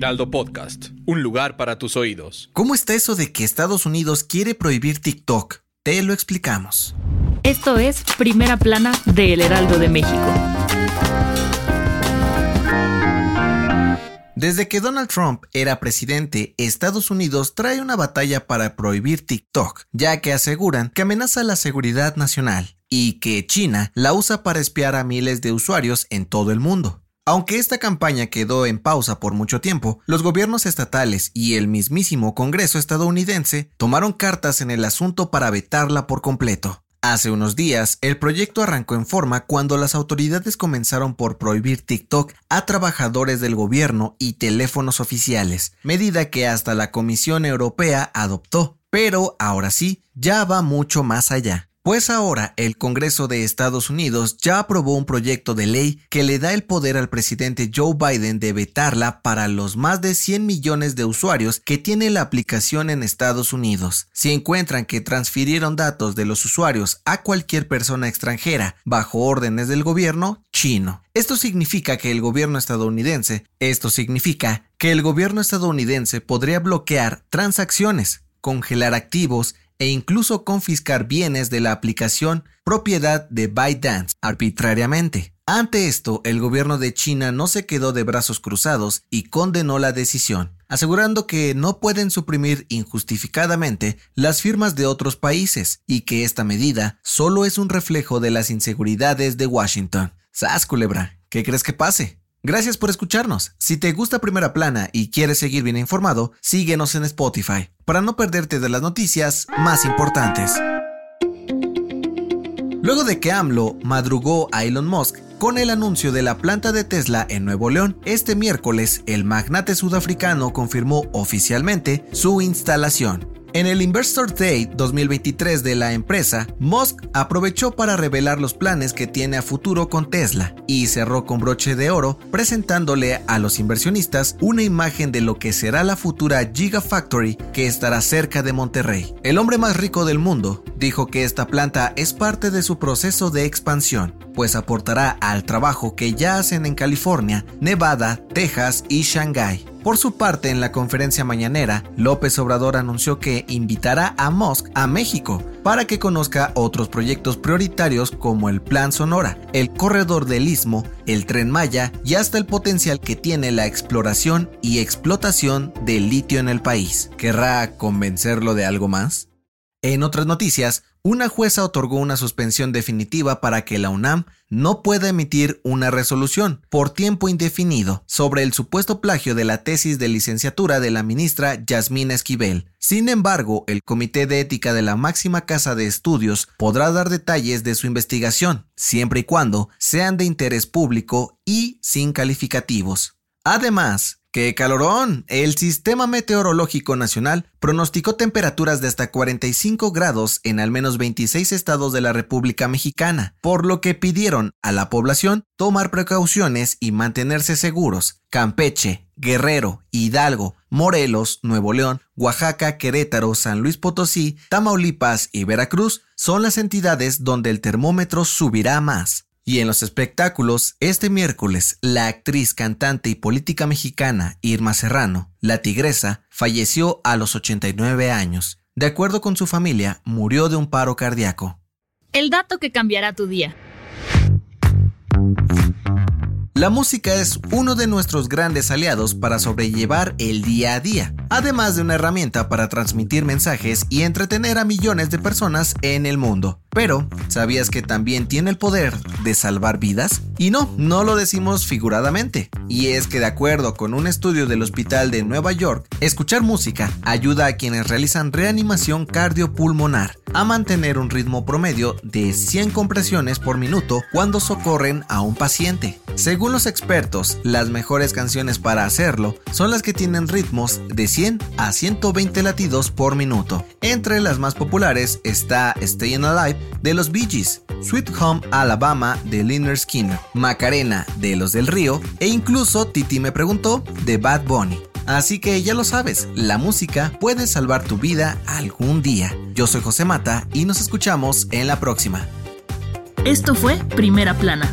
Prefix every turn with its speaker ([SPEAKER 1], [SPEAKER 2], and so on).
[SPEAKER 1] Heraldo Podcast, un lugar para tus oídos.
[SPEAKER 2] ¿Cómo está eso de que Estados Unidos quiere prohibir TikTok? Te lo explicamos.
[SPEAKER 3] Esto es Primera Plana de El Heraldo de México.
[SPEAKER 2] Desde que Donald Trump era presidente, Estados Unidos trae una batalla para prohibir TikTok, ya que aseguran que amenaza la seguridad nacional y que China la usa para espiar a miles de usuarios en todo el mundo. Aunque esta campaña quedó en pausa por mucho tiempo, los gobiernos estatales y el mismísimo Congreso estadounidense tomaron cartas en el asunto para vetarla por completo. Hace unos días, el proyecto arrancó en forma cuando las autoridades comenzaron por prohibir TikTok a trabajadores del gobierno y teléfonos oficiales, medida que hasta la Comisión Europea adoptó. Pero ahora sí, ya va mucho más allá. Pues ahora el Congreso de Estados Unidos ya aprobó un proyecto de ley que le da el poder al presidente Joe Biden de vetarla para los más de 100 millones de usuarios que tiene la aplicación en Estados Unidos. Si encuentran que transfirieron datos de los usuarios a cualquier persona extranjera bajo órdenes del gobierno chino. Esto significa que el gobierno estadounidense, esto significa que el gobierno estadounidense podría bloquear transacciones, congelar activos e incluso confiscar bienes de la aplicación propiedad de ByteDance arbitrariamente. Ante esto, el gobierno de China no se quedó de brazos cruzados y condenó la decisión, asegurando que no pueden suprimir injustificadamente las firmas de otros países y que esta medida solo es un reflejo de las inseguridades de Washington. ¡Sas, culebra! ¿Qué crees que pase? Gracias por escucharnos. Si te gusta Primera Plana y quieres seguir bien informado, síguenos en Spotify para no perderte de las noticias más importantes. Luego de que AMLO madrugó a Elon Musk con el anuncio de la planta de Tesla en Nuevo León, este miércoles el magnate sudafricano confirmó oficialmente su instalación. En el Investor Day 2023 de la empresa, Musk aprovechó para revelar los planes que tiene a futuro con Tesla y cerró con broche de oro presentándole a los inversionistas una imagen de lo que será la futura Gigafactory que estará cerca de Monterrey. El hombre más rico del mundo dijo que esta planta es parte de su proceso de expansión, pues aportará al trabajo que ya hacen en California, Nevada, Texas y Shanghái. Por su parte, en la conferencia mañanera, López Obrador anunció que invitará a Musk a México para que conozca otros proyectos prioritarios como el Plan Sonora, el Corredor del Istmo, el Tren Maya y hasta el potencial que tiene la exploración y explotación del litio en el país. ¿Querrá convencerlo de algo más? En otras noticias, una jueza otorgó una suspensión definitiva para que la UNAM no pueda emitir una resolución por tiempo indefinido sobre el supuesto plagio de la tesis de licenciatura de la ministra Yasmín Esquivel. Sin embargo, el Comité de Ética de la máxima casa de estudios podrá dar detalles de su investigación, siempre y cuando sean de interés público y sin calificativos. Además, ¡Qué calorón! El Sistema Meteorológico Nacional pronosticó temperaturas de hasta 45 grados en al menos 26 estados de la República Mexicana, por lo que pidieron a la población tomar precauciones y mantenerse seguros. Campeche, Guerrero, Hidalgo, Morelos, Nuevo León, Oaxaca, Querétaro, San Luis Potosí, Tamaulipas y Veracruz son las entidades donde el termómetro subirá más. Y en los espectáculos, este miércoles, la actriz, cantante y política mexicana Irma Serrano, la tigresa, falleció a los 89 años. De acuerdo con su familia, murió de un paro cardíaco.
[SPEAKER 3] El dato que cambiará tu día.
[SPEAKER 2] La música es uno de nuestros grandes aliados para sobrellevar el día a día. Además de una herramienta para transmitir mensajes y entretener a millones de personas en el mundo. Pero, ¿sabías que también tiene el poder de salvar vidas? Y no, no lo decimos figuradamente. Y es que de acuerdo con un estudio del Hospital de Nueva York, escuchar música ayuda a quienes realizan reanimación cardiopulmonar a mantener un ritmo promedio de 100 compresiones por minuto cuando socorren a un paciente. Según los expertos, las mejores canciones para hacerlo son las que tienen ritmos de 100 a 120 latidos por minuto. Entre las más populares está Staying Alive de los Bee Gees, Sweet Home Alabama de Lynyrd Skinner, Macarena de Los del Río e incluso Titi me preguntó de Bad Bunny. Así que ya lo sabes, la música puede salvar tu vida algún día. Yo soy José Mata y nos escuchamos en la próxima.
[SPEAKER 3] Esto fue Primera Plana,